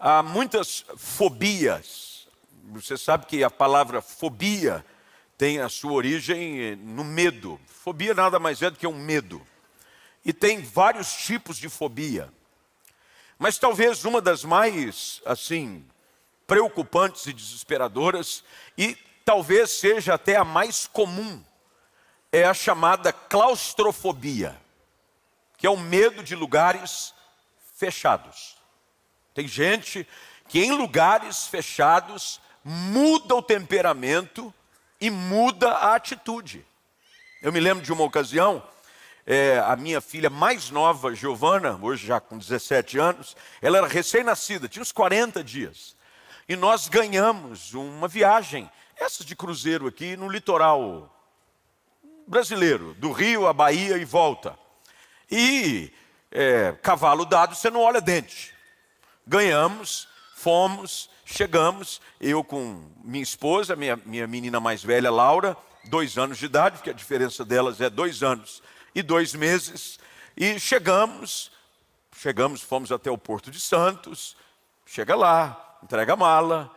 há muitas fobias. Você sabe que a palavra fobia tem a sua origem no medo. Fobia nada mais é do que um medo. E tem vários tipos de fobia. Mas talvez uma das mais, assim, preocupantes e desesperadoras, e talvez seja até a mais comum, é a chamada claustrofobia, que é o medo de lugares fechados. Tem gente que em lugares fechados muda o temperamento e muda a atitude. Eu me lembro de uma ocasião, é, a minha filha mais nova, Giovana, hoje já com 17 anos, ela era recém-nascida, tinha uns 40 dias. E nós ganhamos uma viagem, essas de cruzeiro aqui, no litoral brasileiro, do Rio à Bahia e volta. E é, cavalo dado, você não olha dente. Ganhamos, fomos, chegamos, eu com minha esposa, minha, minha menina mais velha, Laura, dois anos de idade, porque a diferença delas é dois anos e dois meses, e chegamos, chegamos, fomos até o Porto de Santos, chega lá, entrega a mala,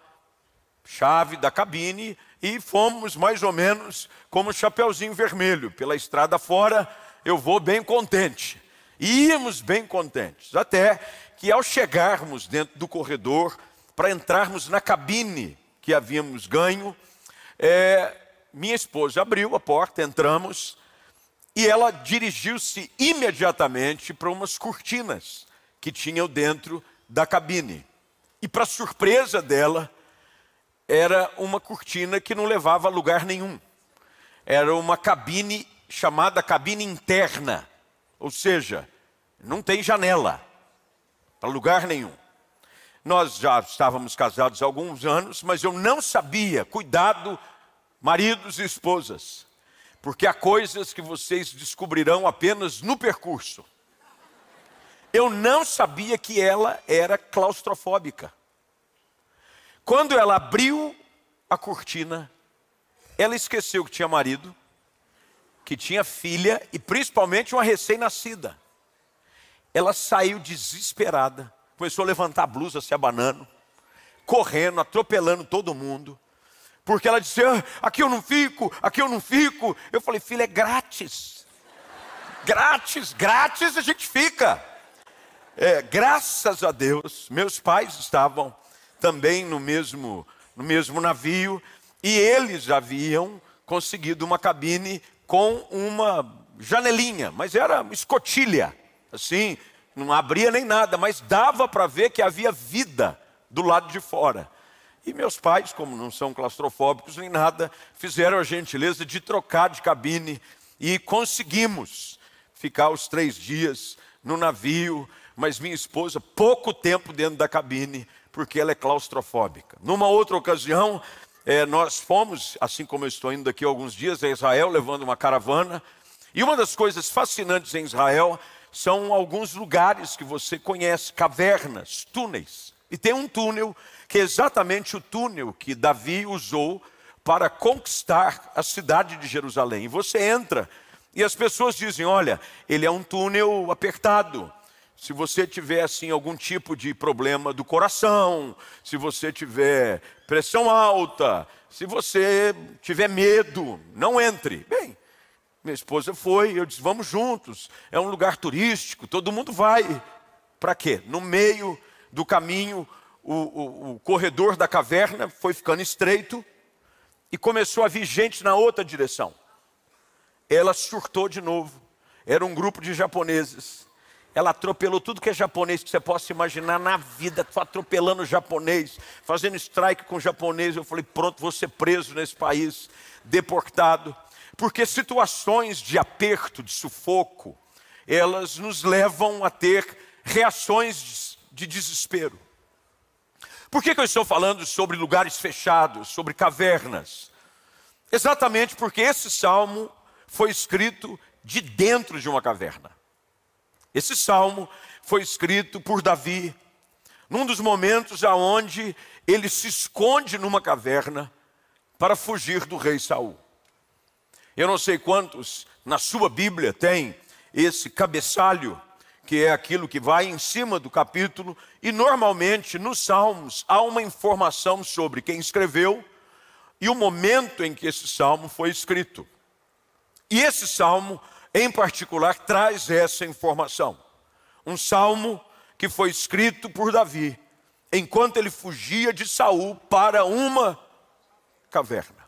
chave da cabine, e fomos mais ou menos como Chapeuzinho Vermelho, pela estrada fora, eu vou bem contente. Íamos bem contentes, até que ao chegarmos dentro do corredor, para entrarmos na cabine que havíamos ganho, é, minha esposa abriu a porta, entramos, e ela dirigiu-se imediatamente para umas cortinas que tinham dentro da cabine. E para surpresa dela, era uma cortina que não levava a lugar nenhum. Era uma cabine chamada cabine interna, ou seja, não tem janela para lugar nenhum. Nós já estávamos casados há alguns anos, mas eu não sabia, cuidado, maridos e esposas, porque há coisas que vocês descobrirão apenas no percurso. Eu não sabia que ela era claustrofóbica. Quando ela abriu a cortina, ela esqueceu que tinha marido, que tinha filha e principalmente uma recém-nascida. Ela saiu desesperada, começou a levantar a blusa, se abanando, correndo, atropelando todo mundo. Porque ela disse: ah, aqui eu não fico, aqui eu não fico. Eu falei: filha, é grátis. Grátis, grátis a gente fica. É, graças a Deus, meus pais estavam também no mesmo, no mesmo navio e eles haviam conseguido uma cabine com uma janelinha, mas era escotilha assim, não abria nem nada, mas dava para ver que havia vida do lado de fora. E meus pais, como não são claustrofóbicos nem nada, fizeram a gentileza de trocar de cabine e conseguimos ficar os três dias no navio, mas minha esposa, pouco tempo dentro da cabine, porque ela é claustrofóbica. Numa outra ocasião, é, nós fomos, assim como eu estou indo daqui alguns dias, a Israel, levando uma caravana. E uma das coisas fascinantes em Israel são alguns lugares que você conhece, cavernas, túneis. E tem um túnel que é exatamente o túnel que Davi usou para conquistar a cidade de Jerusalém. E você entra e as pessoas dizem: olha, ele é um túnel apertado. Se você tiver assim algum tipo de problema do coração, se você tiver pressão alta, se você tiver medo, não entre. Bem, minha esposa foi, eu disse: vamos juntos, é um lugar turístico, todo mundo vai. Para quê? No meio do caminho, o, o, o, corredor da caverna foi ficando estreito e começou a vir gente na outra direção. Ela surtou de novo. Era um grupo de japoneses. Ela atropelou tudo que é japonês que você possa imaginar na vida, atropelando japonês, fazendo strike com japonês. Eu falei: pronto, vou ser preso nesse país, deportado. Porque situações de aperto, de sufoco, elas nos levam a ter reações de desespero. Por que, que eu estou falando sobre lugares fechados, sobre cavernas? Exatamente porque esse salmo foi escrito de dentro de uma caverna. Esse salmo foi escrito por Davi num dos momentos aonde ele se esconde numa caverna para fugir do rei Saul. Eu não sei quantos na sua Bíblia tem esse cabeçalho que é aquilo que vai em cima do capítulo, e normalmente nos Salmos há uma informação sobre quem escreveu e o momento em que esse salmo foi escrito. E esse salmo, em particular, traz essa informação. Um salmo que foi escrito por Davi, enquanto ele fugia de Saul para uma caverna.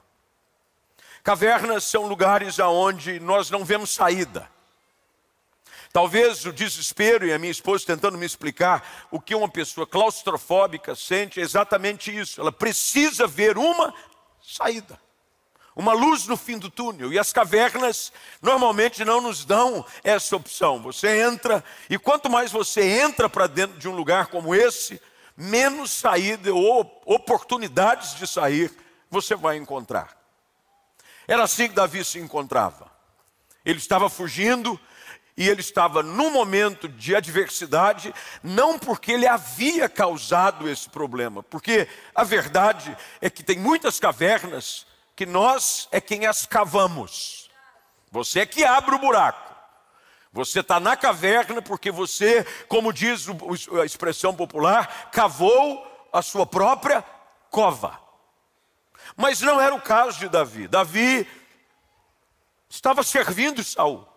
Cavernas são lugares aonde nós não vemos saída. Talvez o desespero e a minha esposa tentando me explicar o que uma pessoa claustrofóbica sente é exatamente isso. Ela precisa ver uma saída, uma luz no fim do túnel. E as cavernas normalmente não nos dão essa opção. Você entra e quanto mais você entra para dentro de um lugar como esse, menos saída ou oportunidades de sair você vai encontrar. Era assim que Davi se encontrava. Ele estava fugindo e ele estava num momento de adversidade, não porque ele havia causado esse problema, porque a verdade é que tem muitas cavernas que nós é quem as cavamos. Você é que abre o buraco. Você está na caverna porque você, como diz a expressão popular, cavou a sua própria cova. Mas não era o caso de Davi. Davi estava servindo Saul.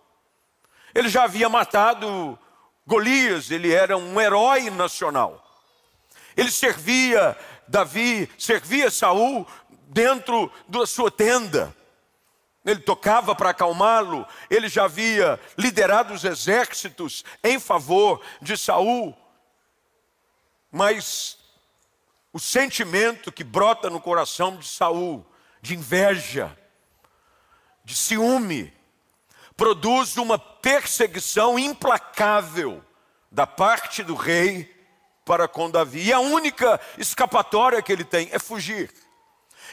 Ele já havia matado Golias, ele era um herói nacional. Ele servia Davi, servia Saul dentro da sua tenda. Ele tocava para acalmá-lo, ele já havia liderado os exércitos em favor de Saul. Mas o sentimento que brota no coração de Saul, de inveja, de ciúme, produz uma perseguição implacável da parte do rei para com Davi. E a única escapatória que ele tem é fugir.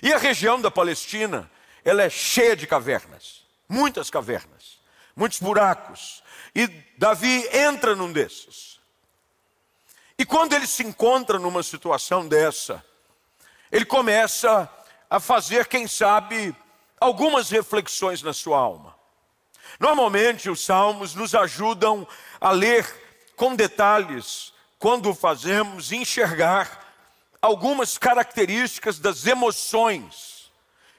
E a região da Palestina, ela é cheia de cavernas, muitas cavernas, muitos buracos. E Davi entra num desses. E quando ele se encontra numa situação dessa, ele começa a fazer, quem sabe, algumas reflexões na sua alma. Normalmente os salmos nos ajudam a ler com detalhes, quando o fazemos, enxergar algumas características das emoções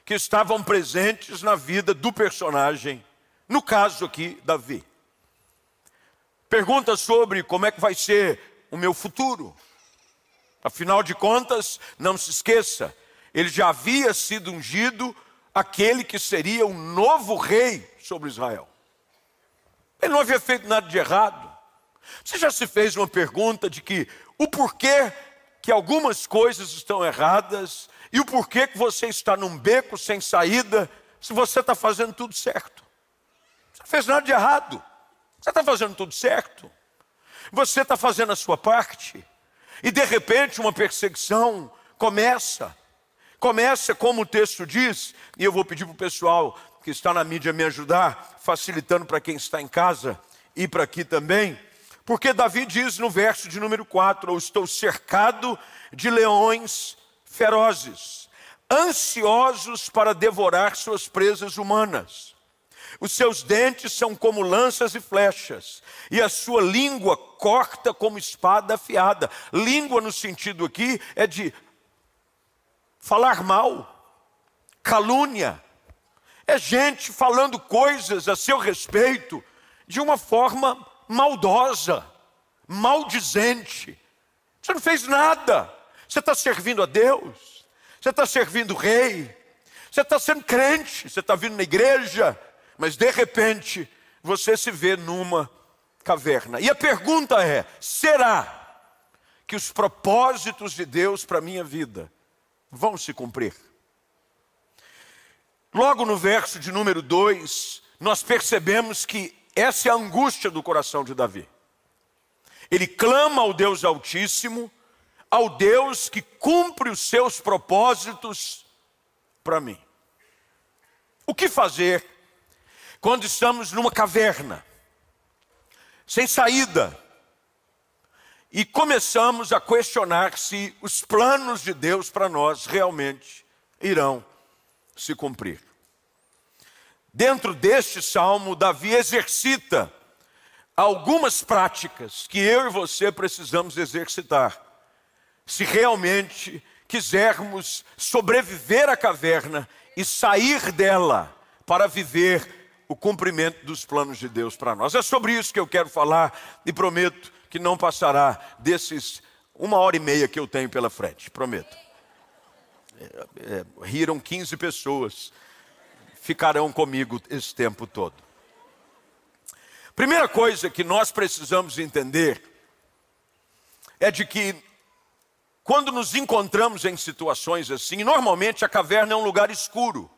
que estavam presentes na vida do personagem, no caso aqui, Davi. Pergunta sobre como é que vai ser o meu futuro. Afinal de contas, não se esqueça, ele já havia sido ungido aquele que seria o novo rei sobre Israel. Ele não havia feito nada de errado. Você já se fez uma pergunta de que o porquê que algumas coisas estão erradas e o porquê que você está num beco sem saída se você está fazendo tudo certo? Você não fez nada de errado. Você está fazendo tudo certo. Você está fazendo a sua parte, e de repente uma perseguição começa. Começa, como o texto diz, e eu vou pedir para o pessoal que está na mídia me ajudar, facilitando para quem está em casa e para aqui também, porque Davi diz no verso de número 4: Eu estou cercado de leões ferozes, ansiosos para devorar suas presas humanas. Os seus dentes são como lanças e flechas, e a sua língua corta como espada afiada. Língua, no sentido aqui, é de falar mal, calúnia. É gente falando coisas a seu respeito de uma forma maldosa, maldizente. Você não fez nada. Você está servindo a Deus, você está servindo o rei, você está sendo crente, você está vindo na igreja, mas de repente você se vê numa caverna. E a pergunta é: será que os propósitos de Deus para a minha vida vão se cumprir? Logo no verso de número 2, nós percebemos que essa é a angústia do coração de Davi. Ele clama ao Deus Altíssimo, ao Deus que cumpre os seus propósitos para mim. O que fazer quando estamos numa caverna, sem saída, e começamos a questionar se os planos de Deus para nós realmente irão se cumprir. Dentro deste salmo, Davi exercita algumas práticas que eu e você precisamos exercitar, se realmente quisermos sobreviver à caverna e sair dela para viver o cumprimento dos planos de Deus para nós. É sobre isso que eu quero falar e prometo que não passará desses uma hora e meia que eu tenho pela frente, prometo. É, é, riram 15 pessoas, ficarão comigo esse tempo todo. Primeira coisa que nós precisamos entender é de que quando nos encontramos em situações assim, normalmente a caverna é um lugar escuro.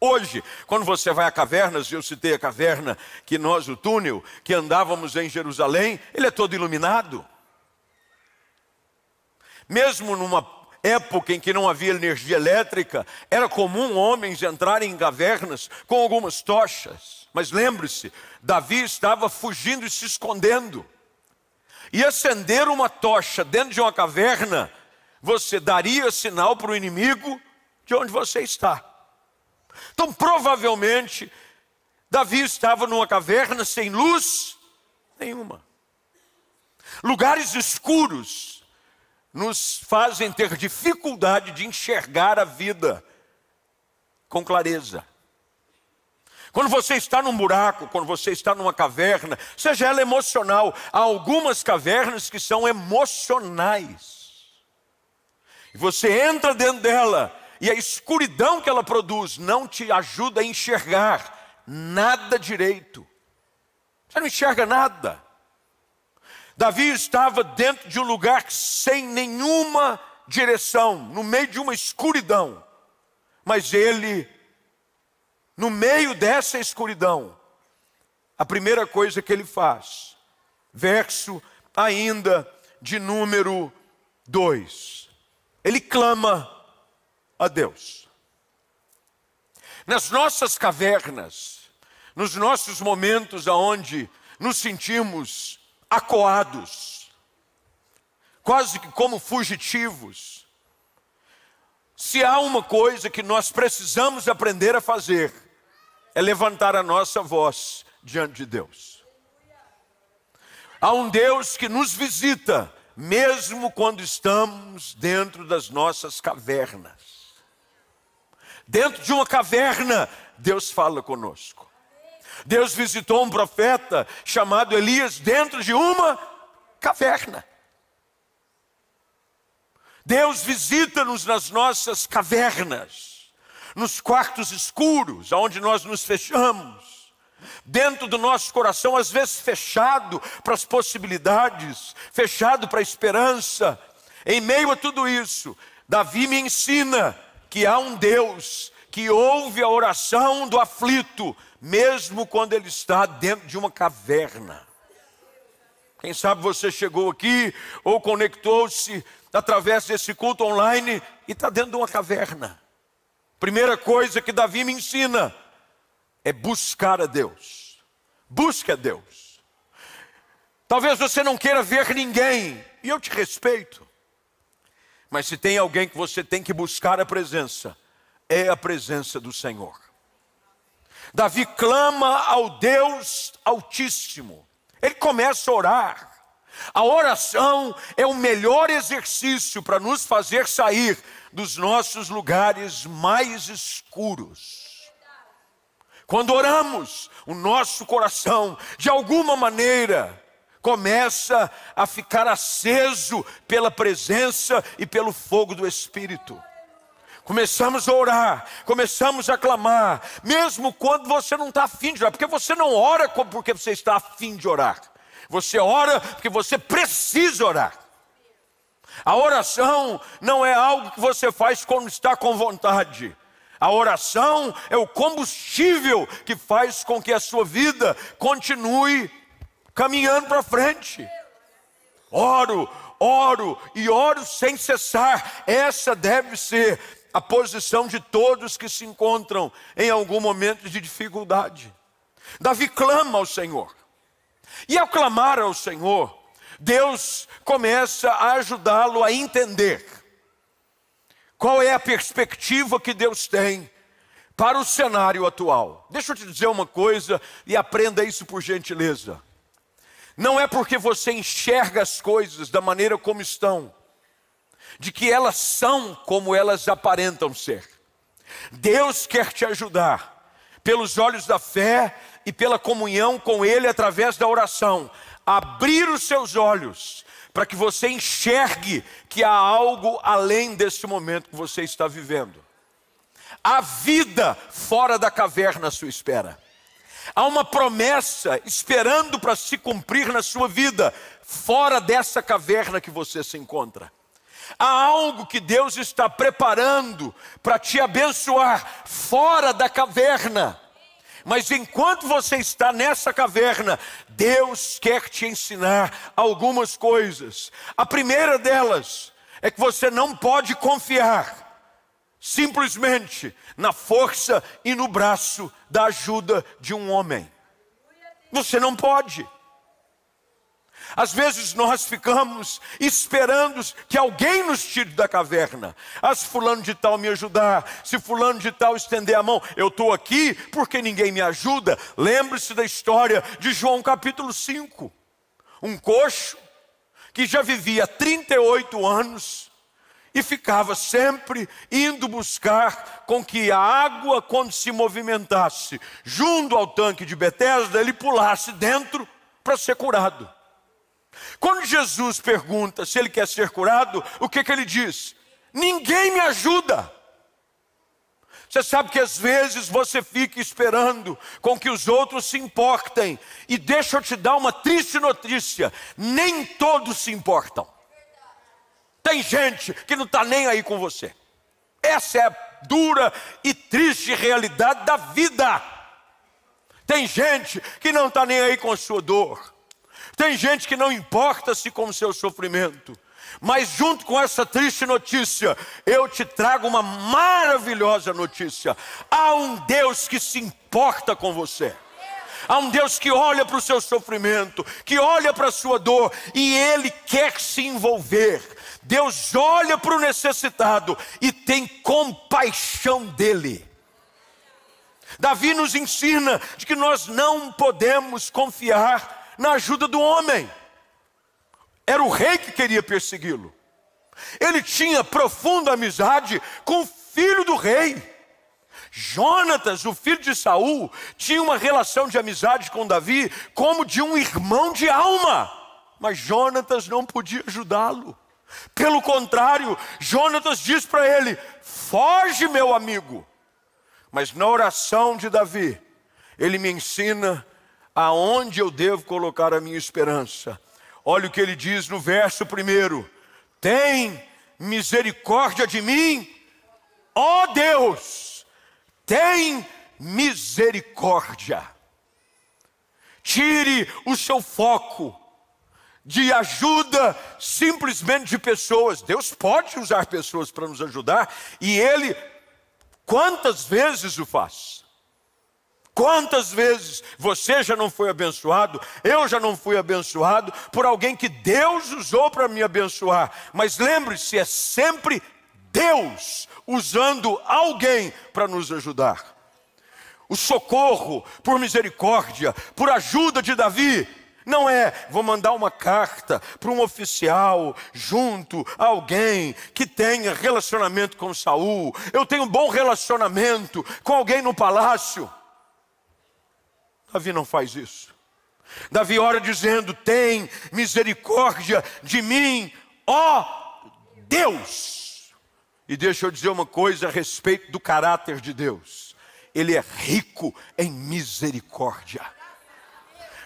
Hoje, quando você vai a cavernas, eu citei a caverna que nós, o túnel, que andávamos em Jerusalém, ele é todo iluminado. Mesmo numa época em que não havia energia elétrica, era comum homens entrarem em cavernas com algumas tochas. Mas lembre-se, Davi estava fugindo e se escondendo. E acender uma tocha dentro de uma caverna, você daria sinal para o inimigo de onde você está. Então, provavelmente, Davi estava numa caverna sem luz nenhuma. Lugares escuros nos fazem ter dificuldade de enxergar a vida com clareza. Quando você está num buraco, quando você está numa caverna, seja ela emocional, há algumas cavernas que são emocionais. E você entra dentro dela e a escuridão que ela produz não te ajuda a enxergar nada direito. Você não enxerga nada. Davi estava dentro de um lugar sem nenhuma direção, no meio de uma escuridão. Mas ele no meio dessa escuridão, a primeira coisa que ele faz, verso ainda de número 2, ele clama a Deus. Nas nossas cavernas, nos nossos momentos aonde nos sentimos acoados, quase que como fugitivos, se há uma coisa que nós precisamos aprender a fazer, é levantar a nossa voz diante de Deus. Há um Deus que nos visita, mesmo quando estamos dentro das nossas cavernas. Dentro de uma caverna, Deus fala conosco. Deus visitou um profeta chamado Elias dentro de uma caverna. Deus visita-nos nas nossas cavernas nos quartos escuros, onde nós nos fechamos, dentro do nosso coração, às vezes fechado para as possibilidades, fechado para a esperança. Em meio a tudo isso, Davi me ensina que há um Deus que ouve a oração do aflito, mesmo quando ele está dentro de uma caverna. Quem sabe você chegou aqui ou conectou-se através desse culto online e está dentro de uma caverna. Primeira coisa que Davi me ensina é buscar a Deus. Busque a Deus. Talvez você não queira ver ninguém, e eu te respeito. Mas se tem alguém que você tem que buscar a presença, é a presença do Senhor. Davi clama ao Deus Altíssimo. Ele começa a orar. A oração é o melhor exercício para nos fazer sair dos nossos lugares mais escuros. Quando oramos, o nosso coração, de alguma maneira, começa a ficar aceso pela presença e pelo fogo do Espírito. Começamos a orar, começamos a clamar, mesmo quando você não está afim de orar, porque você não ora porque você está afim de orar, você ora porque você precisa orar. A oração não é algo que você faz quando está com vontade. A oração é o combustível que faz com que a sua vida continue caminhando para frente. Oro, oro e oro sem cessar. Essa deve ser a posição de todos que se encontram em algum momento de dificuldade. Davi clama ao Senhor. E ao clamar ao Senhor, Deus começa a ajudá-lo a entender qual é a perspectiva que Deus tem para o cenário atual. Deixa eu te dizer uma coisa e aprenda isso por gentileza. Não é porque você enxerga as coisas da maneira como estão, de que elas são como elas aparentam ser. Deus quer te ajudar pelos olhos da fé e pela comunhão com Ele através da oração, abrir os seus olhos para que você enxergue que há algo além desse momento que você está vivendo. Há vida fora da caverna à sua espera. Há uma promessa esperando para se cumprir na sua vida, fora dessa caverna que você se encontra. Há algo que Deus está preparando para te abençoar fora da caverna. Mas enquanto você está nessa caverna, Deus quer te ensinar algumas coisas. A primeira delas é que você não pode confiar simplesmente na força e no braço da ajuda de um homem. Você não pode. Às vezes nós ficamos esperando que alguém nos tire da caverna. Ah, se fulano de tal me ajudar, se fulano de tal estender a mão, eu estou aqui porque ninguém me ajuda. Lembre-se da história de João capítulo 5. Um coxo que já vivia 38 anos, e ficava sempre indo buscar com que a água, quando se movimentasse junto ao tanque de Betesda, ele pulasse dentro para ser curado. Quando Jesus pergunta se ele quer ser curado, o que, que ele diz? Ninguém me ajuda. Você sabe que às vezes você fica esperando com que os outros se importem, e deixa eu te dar uma triste notícia: nem todos se importam. Tem gente que não está nem aí com você. Essa é a dura e triste realidade da vida. Tem gente que não está nem aí com a sua dor. Tem gente que não importa-se com o seu sofrimento. Mas junto com essa triste notícia, eu te trago uma maravilhosa notícia. Há um Deus que se importa com você. Há um Deus que olha para o seu sofrimento, que olha para a sua dor e Ele quer se envolver. Deus olha para o necessitado e tem compaixão dele. Davi nos ensina de que nós não podemos confiar na ajuda do homem. Era o rei que queria persegui-lo. Ele tinha profunda amizade com o filho do rei. Jonatas, o filho de Saul, tinha uma relação de amizade com Davi como de um irmão de alma. Mas Jonatas não podia ajudá-lo. Pelo contrário, Jonatas diz para ele: foge, meu amigo. Mas na oração de Davi, ele me ensina aonde eu devo colocar a minha esperança. Olha o que ele diz no verso primeiro: Tem misericórdia de mim, ó Deus, tem misericórdia. Tire o seu foco de ajuda simplesmente de pessoas. Deus pode usar pessoas para nos ajudar e Ele, quantas vezes o faz? Quantas vezes você já não foi abençoado, eu já não fui abençoado por alguém que Deus usou para me abençoar, mas lembre-se, é sempre Deus usando alguém para nos ajudar. O socorro, por misericórdia, por ajuda de Davi, não é, vou mandar uma carta para um oficial junto a alguém que tenha relacionamento com Saul. Eu tenho um bom relacionamento com alguém no palácio. Davi não faz isso. Davi ora dizendo: Tem misericórdia de mim, ó Deus. E deixa eu dizer uma coisa a respeito do caráter de Deus. Ele é rico em misericórdia.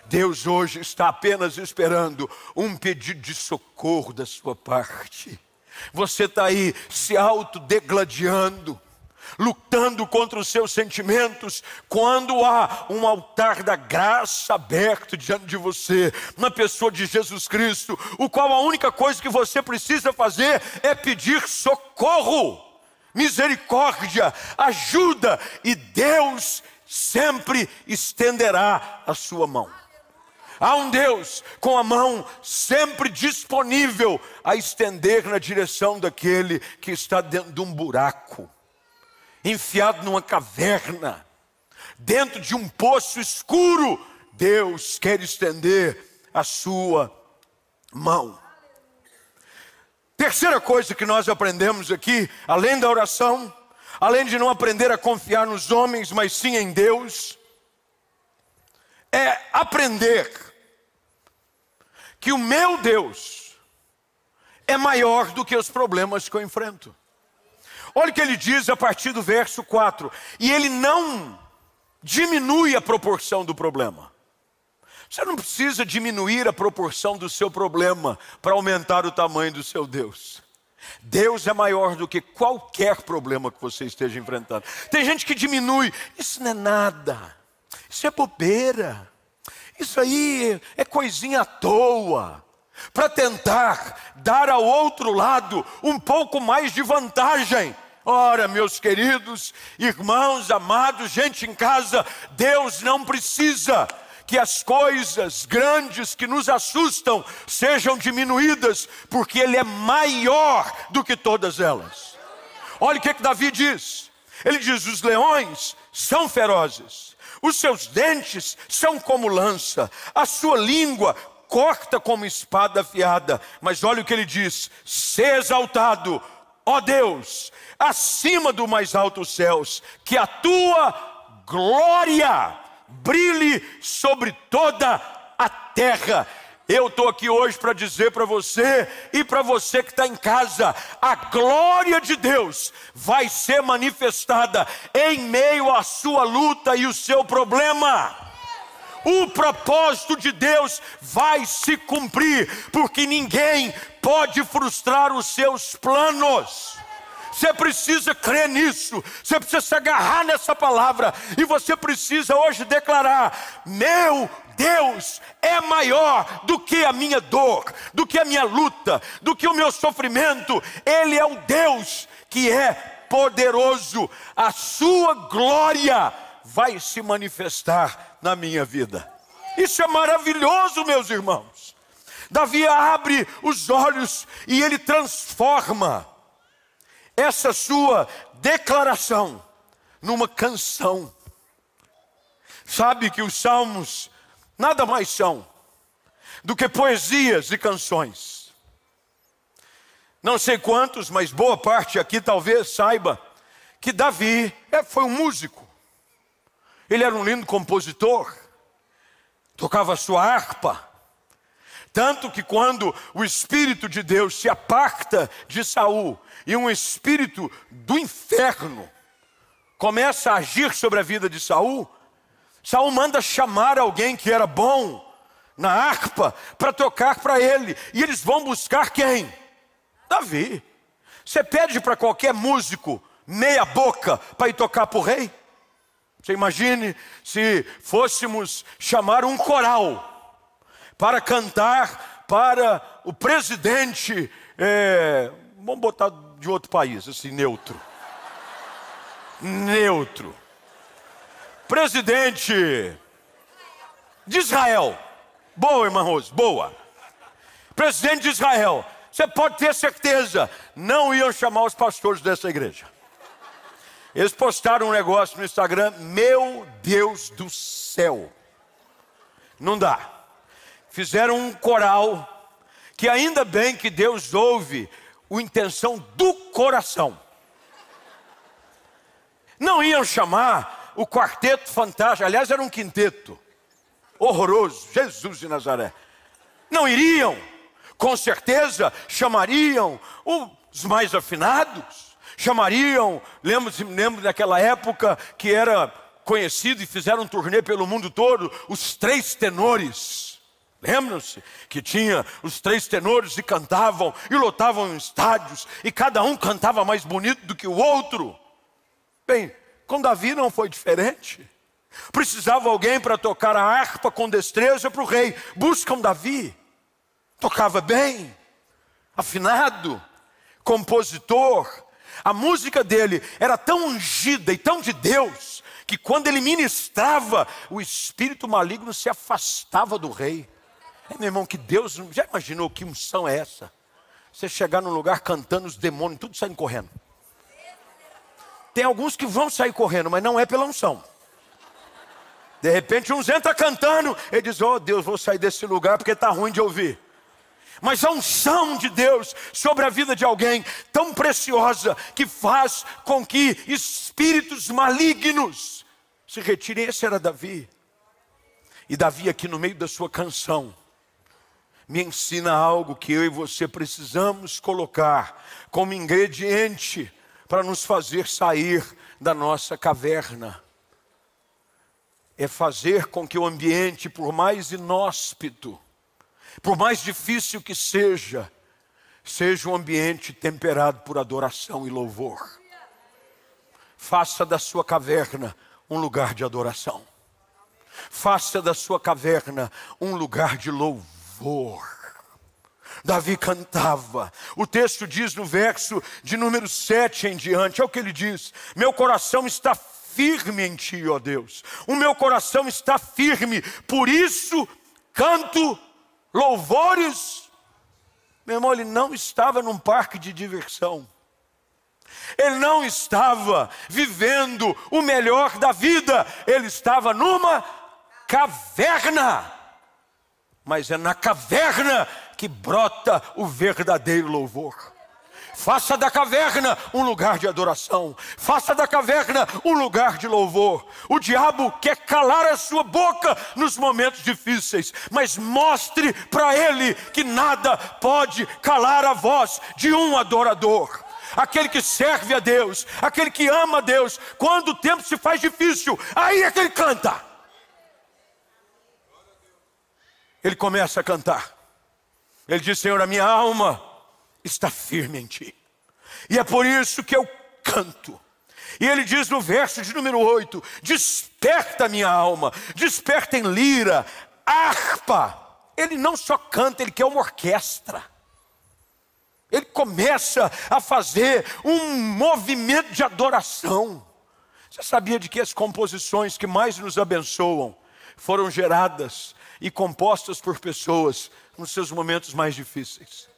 Deus hoje está apenas esperando um pedido de socorro da sua parte. Você está aí se autodegladiando, lutando contra os seus sentimentos, quando há um altar da graça aberto diante de você, na pessoa de Jesus Cristo, o qual a única coisa que você precisa fazer é pedir socorro, misericórdia, ajuda, e Deus sempre estenderá a sua mão. Há um Deus com a mão sempre disponível a estender na direção daquele que está dentro de um buraco, enfiado numa caverna, dentro de um poço escuro. Deus quer estender a sua mão. Terceira coisa que nós aprendemos aqui, além da oração, além de não aprender a confiar nos homens, mas sim em Deus, é aprender que o meu Deus é maior do que os problemas que eu enfrento. Olha o que ele diz a partir do verso 4: e ele não diminui a proporção do problema. Você não precisa diminuir a proporção do seu problema para aumentar o tamanho do seu Deus. Deus é maior do que qualquer problema que você esteja enfrentando. Tem gente que diminui, isso não é nada, isso é bobeira, isso aí é coisinha à toa, para tentar dar ao outro lado um pouco mais de vantagem. Ora, meus queridos irmãos, amados, gente em casa, Deus não precisa que as coisas grandes que nos assustam sejam diminuídas, porque Ele é maior do que todas elas. Olha o que, que Davi diz: ele diz: os leões são ferozes, os seus dentes são como lança, a sua língua corta como espada afiada. Mas olha o que ele diz: se exaltado, ó Deus, acima do mais alto céus, que a tua glória brilhe sobre toda a terra. Eu estou aqui hoje para dizer para você e para você que está em casa: a glória de Deus vai ser manifestada em meio à sua luta e o seu problema. O propósito de Deus vai se cumprir, porque ninguém pode frustrar os seus planos. Você precisa crer nisso, você precisa se agarrar nessa palavra, e você precisa hoje declarar: Meu Deus é maior do que a minha dor, do que a minha luta, do que o meu sofrimento, Ele é o Deus que é poderoso, a Sua glória vai se manifestar na minha vida. Isso é maravilhoso, meus irmãos. Davi abre os olhos e ele transforma essa sua declaração numa canção. Sabe que os salmos nada mais são do que poesias e canções. Não sei quantos, mas boa parte aqui talvez saiba que Davi é, foi um músico. Ele era um lindo compositor, tocava sua harpa. Tanto que quando o Espírito de Deus se aparta de Saul e um espírito do inferno começa a agir sobre a vida de Saul, Saul manda chamar alguém que era bom na harpa para tocar para ele, e eles vão buscar quem? Davi. Você pede para qualquer músico meia boca para ir tocar para o rei? Você imagine se fôssemos chamar um coral para cantar para o presidente, é, vamos botar de outro país, assim, neutro. Neutro. Presidente de Israel. Boa, irmã Rose, boa. Presidente de Israel. Você pode ter certeza, não iam chamar os pastores dessa igreja. Eles postaram um negócio no Instagram, meu Deus do céu. Não dá. Fizeram um coral que ainda bem que Deus ouve a intenção do coração. Não iam chamar o quarteto fantástico, aliás, era um quinteto horroroso, Jesus de Nazaré. Não iriam, com certeza chamariam os mais afinados, chamariam, lembro, lembro daquela época que era conhecido e fizeram um turnê pelo mundo todo, os três tenores. Lembram-se que tinha os três tenores e cantavam e lotavam estádios e cada um cantava mais bonito do que o outro. Bem, com Davi não foi diferente. Precisava alguém para tocar a harpa com destreza para o rei. Buscam Davi. Tocava bem, afinado, compositor. A música dele era tão ungida e tão de Deus que quando ele ministrava, o espírito maligno se afastava do rei. É, meu irmão, que Deus. Já imaginou que unção é essa? Você chegar num lugar cantando, os demônios tudo saindo correndo. Tem alguns que vão sair correndo, mas não é pela unção. De repente uns entram cantando, ele diz: Oh Deus, vou sair desse lugar porque está ruim de ouvir. Mas a unção de Deus sobre a vida de alguém tão preciosa que faz com que espíritos malignos se retirem. Esse era Davi. E Davi, aqui no meio da sua canção, me ensina algo que eu e você precisamos colocar como ingrediente para nos fazer sair da nossa caverna. É fazer com que o ambiente, por mais inóspito, por mais difícil que seja, seja um ambiente temperado por adoração e louvor. Faça da sua caverna um lugar de adoração. Faça da sua caverna um lugar de louvor. Davi cantava. O texto diz no verso de número 7 em diante, é o que ele diz: Meu coração está firme em ti, ó Deus. O meu coração está firme, por isso canto louvores. Meu irmão, ele não estava num parque de diversão. Ele não estava vivendo o melhor da vida, ele estava numa caverna. Mas é na caverna que brota o verdadeiro louvor. Faça da caverna um lugar de adoração. Faça da caverna um lugar de louvor. O diabo quer calar a sua boca nos momentos difíceis, mas mostre para ele que nada pode calar a voz de um adorador. Aquele que serve a Deus, aquele que ama a Deus, quando o tempo se faz difícil, aí é que ele canta. Ele começa a cantar. Ele diz: Senhor, a minha alma está firme em ti. E é por isso que eu canto. E ele diz no verso de número 8: Desperta minha alma, desperta em lira, harpa. Ele não só canta, ele quer uma orquestra. Ele começa a fazer um movimento de adoração. Você sabia de que as composições que mais nos abençoam foram geradas e compostas por pessoas nos seus momentos mais difíceis?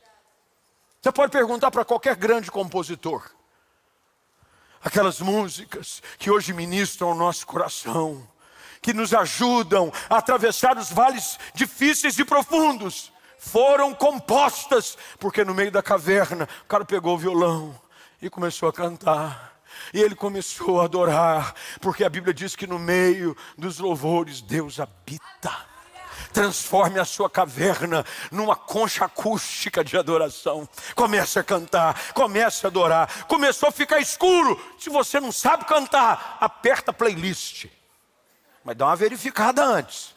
Você pode perguntar para qualquer grande compositor. Aquelas músicas que hoje ministram o nosso coração, que nos ajudam a atravessar os vales difíceis e profundos, foram compostas, porque no meio da caverna o cara pegou o violão e começou a cantar. E ele começou a adorar, porque a Bíblia diz que no meio dos louvores Deus habita transforme a sua caverna numa concha acústica de adoração. Comece a cantar, comece a adorar. Começou a ficar escuro. Se você não sabe cantar, aperta a playlist. Mas dá uma verificada antes.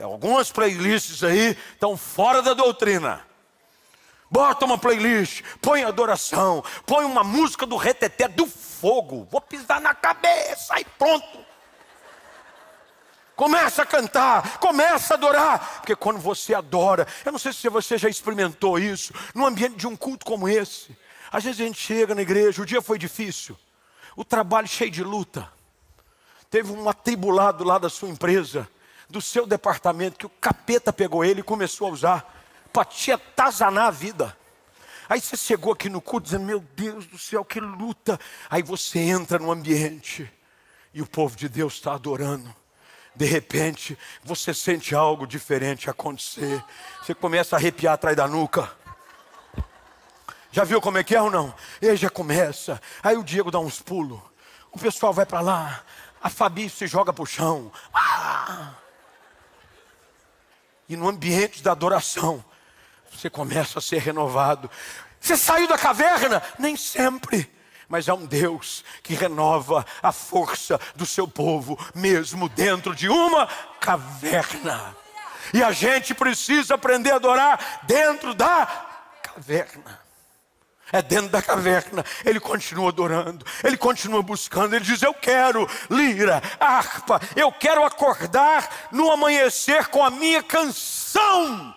Algumas playlists aí estão fora da doutrina. Bota uma playlist, põe adoração, põe uma música do reteté do fogo. Vou pisar na cabeça e pronto. Começa a cantar, começa a adorar, porque quando você adora, eu não sei se você já experimentou isso, num ambiente de um culto como esse. Às vezes a gente chega na igreja, o dia foi difícil, o trabalho cheio de luta. Teve um atribulado lá da sua empresa, do seu departamento, que o capeta pegou ele e começou a usar para te atazanar a vida. Aí você chegou aqui no culto dizendo: Meu Deus do céu, que luta. Aí você entra no ambiente e o povo de Deus está adorando de repente você sente algo diferente acontecer. Você começa a arrepiar atrás da nuca. Já viu como é que é ou não? E aí já começa. Aí o Diego dá uns pulos. O pessoal vai para lá. A Fabi se joga para o chão. Ah! E no ambiente da adoração, você começa a ser renovado. Você saiu da caverna? Nem sempre mas há um Deus que renova a força do seu povo, mesmo dentro de uma caverna. E a gente precisa aprender a adorar dentro da caverna. É dentro da caverna, ele continua adorando, ele continua buscando, ele diz: Eu quero lira, harpa, eu quero acordar no amanhecer com a minha canção.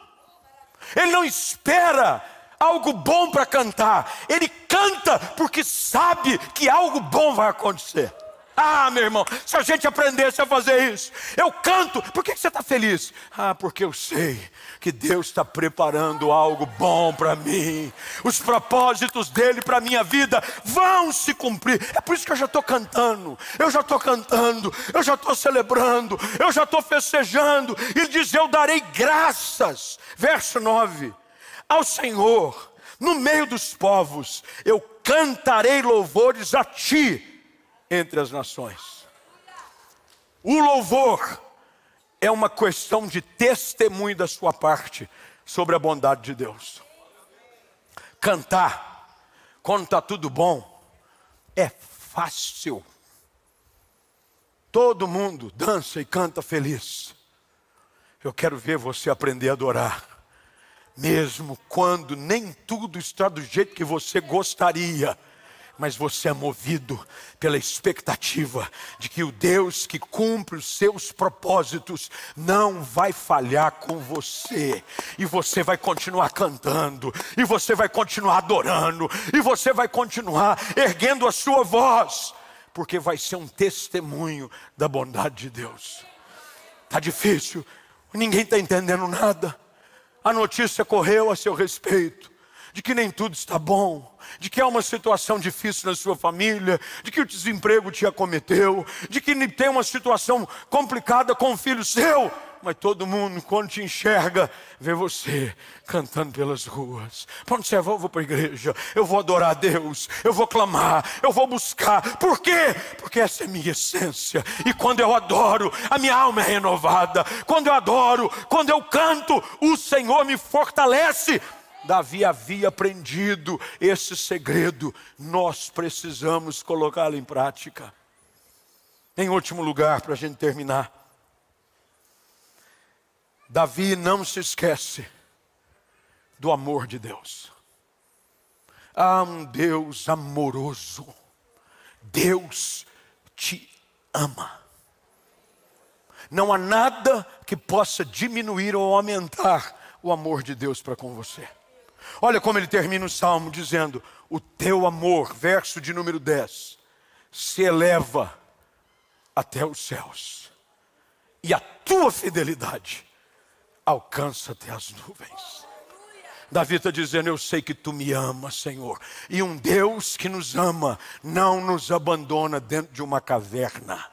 Ele não espera algo bom para cantar. Ele canta porque sabe que algo bom vai acontecer. Ah, meu irmão, se a gente aprendesse a fazer isso, eu canto, por que você está feliz? Ah, porque eu sei que Deus está preparando algo bom para mim, os propósitos dele para a minha vida vão se cumprir, é por isso que eu já estou cantando, eu já estou cantando, eu já estou celebrando, eu já estou festejando, ele diz: Eu darei graças, verso 9, ao Senhor, no meio dos povos, eu cantarei louvores a ti entre as nações. O louvor é uma questão de testemunho da sua parte sobre a bondade de Deus. Cantar, quando está tudo bom, é fácil. Todo mundo dança e canta feliz. Eu quero ver você aprender a adorar mesmo quando nem tudo está do jeito que você gostaria, mas você é movido pela expectativa de que o Deus que cumpre os seus propósitos não vai falhar com você, e você vai continuar cantando, e você vai continuar adorando, e você vai continuar erguendo a sua voz, porque vai ser um testemunho da bondade de Deus. Está difícil, ninguém está entendendo nada a notícia correu a seu respeito de que nem tudo está bom, de que há uma situação difícil na sua família, de que o desemprego te acometeu, de que tem uma situação complicada com o filho seu mas todo mundo, quando te enxerga, vê você cantando pelas ruas. Quando você vai, eu vou para a igreja, eu vou adorar a Deus, eu vou clamar, eu vou buscar. Por quê? Porque essa é minha essência. E quando eu adoro, a minha alma é renovada. Quando eu adoro, quando eu canto, o Senhor me fortalece. Davi havia aprendido esse segredo, nós precisamos colocá-lo em prática. Em último lugar, para a gente terminar, Davi não se esquece do amor de Deus. Há um Deus amoroso. Deus te ama. Não há nada que possa diminuir ou aumentar o amor de Deus para com você. Olha como ele termina o salmo dizendo: O teu amor, verso de número 10, se eleva até os céus, e a tua fidelidade alcança até as nuvens. Davi está dizendo: Eu sei que tu me amas, Senhor. E um Deus que nos ama não nos abandona dentro de uma caverna.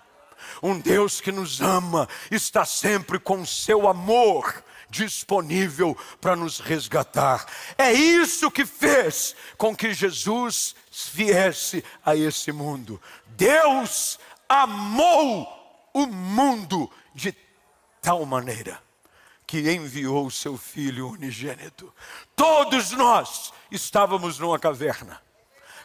Um Deus que nos ama está sempre com seu amor disponível para nos resgatar. É isso que fez com que Jesus viesse a esse mundo. Deus amou o mundo de tal maneira que enviou o seu filho unigênito. Todos nós estávamos numa caverna.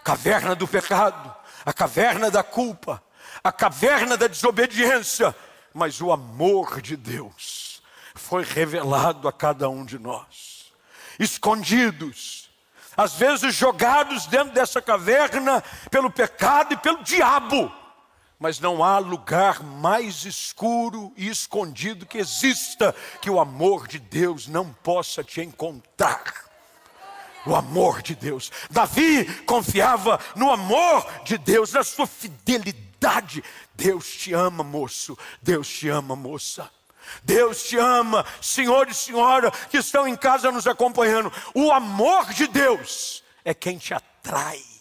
Caverna do pecado, a caverna da culpa, a caverna da desobediência, mas o amor de Deus foi revelado a cada um de nós, escondidos, às vezes jogados dentro dessa caverna pelo pecado e pelo diabo mas não há lugar mais escuro e escondido que exista que o amor de Deus não possa te encontrar. O amor de Deus. Davi confiava no amor de Deus, na sua fidelidade. Deus te ama, moço. Deus te ama, moça. Deus te ama, senhor e senhora que estão em casa nos acompanhando. O amor de Deus é quem te atrai.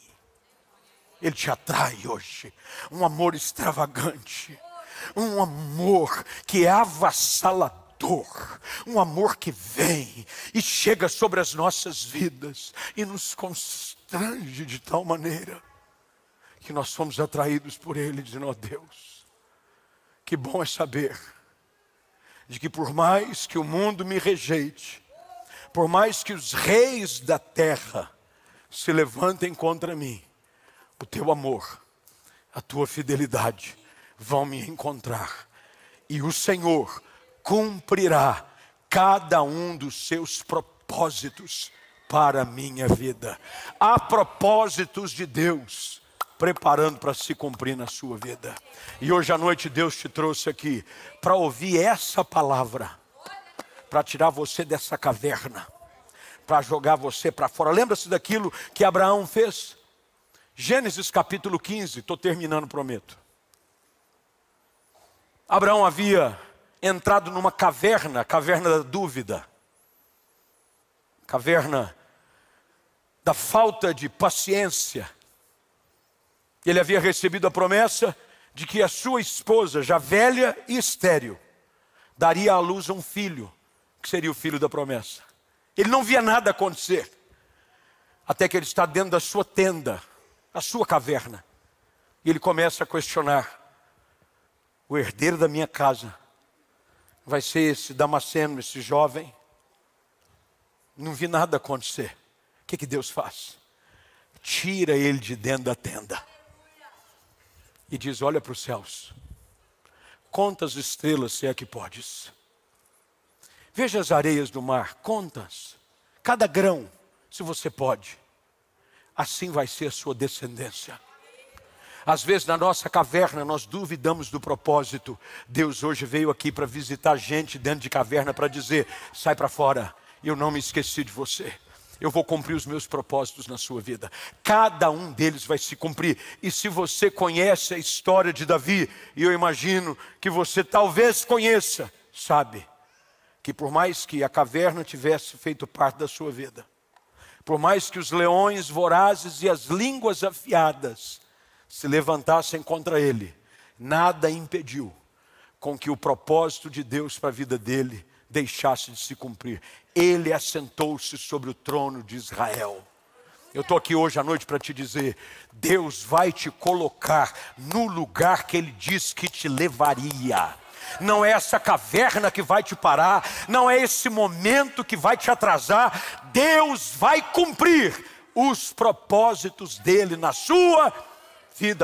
Ele te atrai hoje. Um amor extravagante. Um amor que é avassalador. Um amor que vem e chega sobre as nossas vidas e nos constrange de tal maneira que nós somos atraídos por Ele, dizendo: oh Deus, que bom é saber de que por mais que o mundo me rejeite, por mais que os reis da terra se levantem contra mim, o teu amor, a tua fidelidade vão me encontrar. E o Senhor cumprirá cada um dos seus propósitos para a minha vida. Há propósitos de Deus preparando para se cumprir na sua vida. E hoje à noite Deus te trouxe aqui para ouvir essa palavra, para tirar você dessa caverna, para jogar você para fora. Lembra-se daquilo que Abraão fez? Gênesis capítulo 15, estou terminando, prometo. Abraão havia entrado numa caverna, caverna da dúvida, caverna da falta de paciência. Ele havia recebido a promessa de que a sua esposa, já velha e estéril, daria à luz um filho, que seria o filho da promessa. Ele não via nada acontecer, até que ele está dentro da sua tenda, a sua caverna, e ele começa a questionar: o herdeiro da minha casa vai ser esse Damasceno, esse jovem? Não vi nada acontecer. O que, que Deus faz? Tira ele de dentro da tenda e diz: Olha para os céus, conta as estrelas se é que podes. Veja as areias do mar, contas, cada grão, se você pode. Assim vai ser a sua descendência. Às vezes na nossa caverna nós duvidamos do propósito. Deus hoje veio aqui para visitar gente dentro de caverna para dizer: sai para fora, eu não me esqueci de você eu vou cumprir os meus propósitos na sua vida. Cada um deles vai se cumprir. E se você conhece a história de Davi, e eu imagino que você talvez conheça, sabe que por mais que a caverna tivesse feito parte da sua vida, por mais que os leões vorazes e as línguas afiadas se levantassem contra ele, nada impediu com que o propósito de Deus para a vida dele deixasse de se cumprir. Ele assentou-se sobre o trono de Israel. Eu estou aqui hoje à noite para te dizer: Deus vai te colocar no lugar que Ele disse que te levaria. Não é essa caverna que vai te parar, não é esse momento que vai te atrasar. Deus vai cumprir os propósitos dele na sua vida.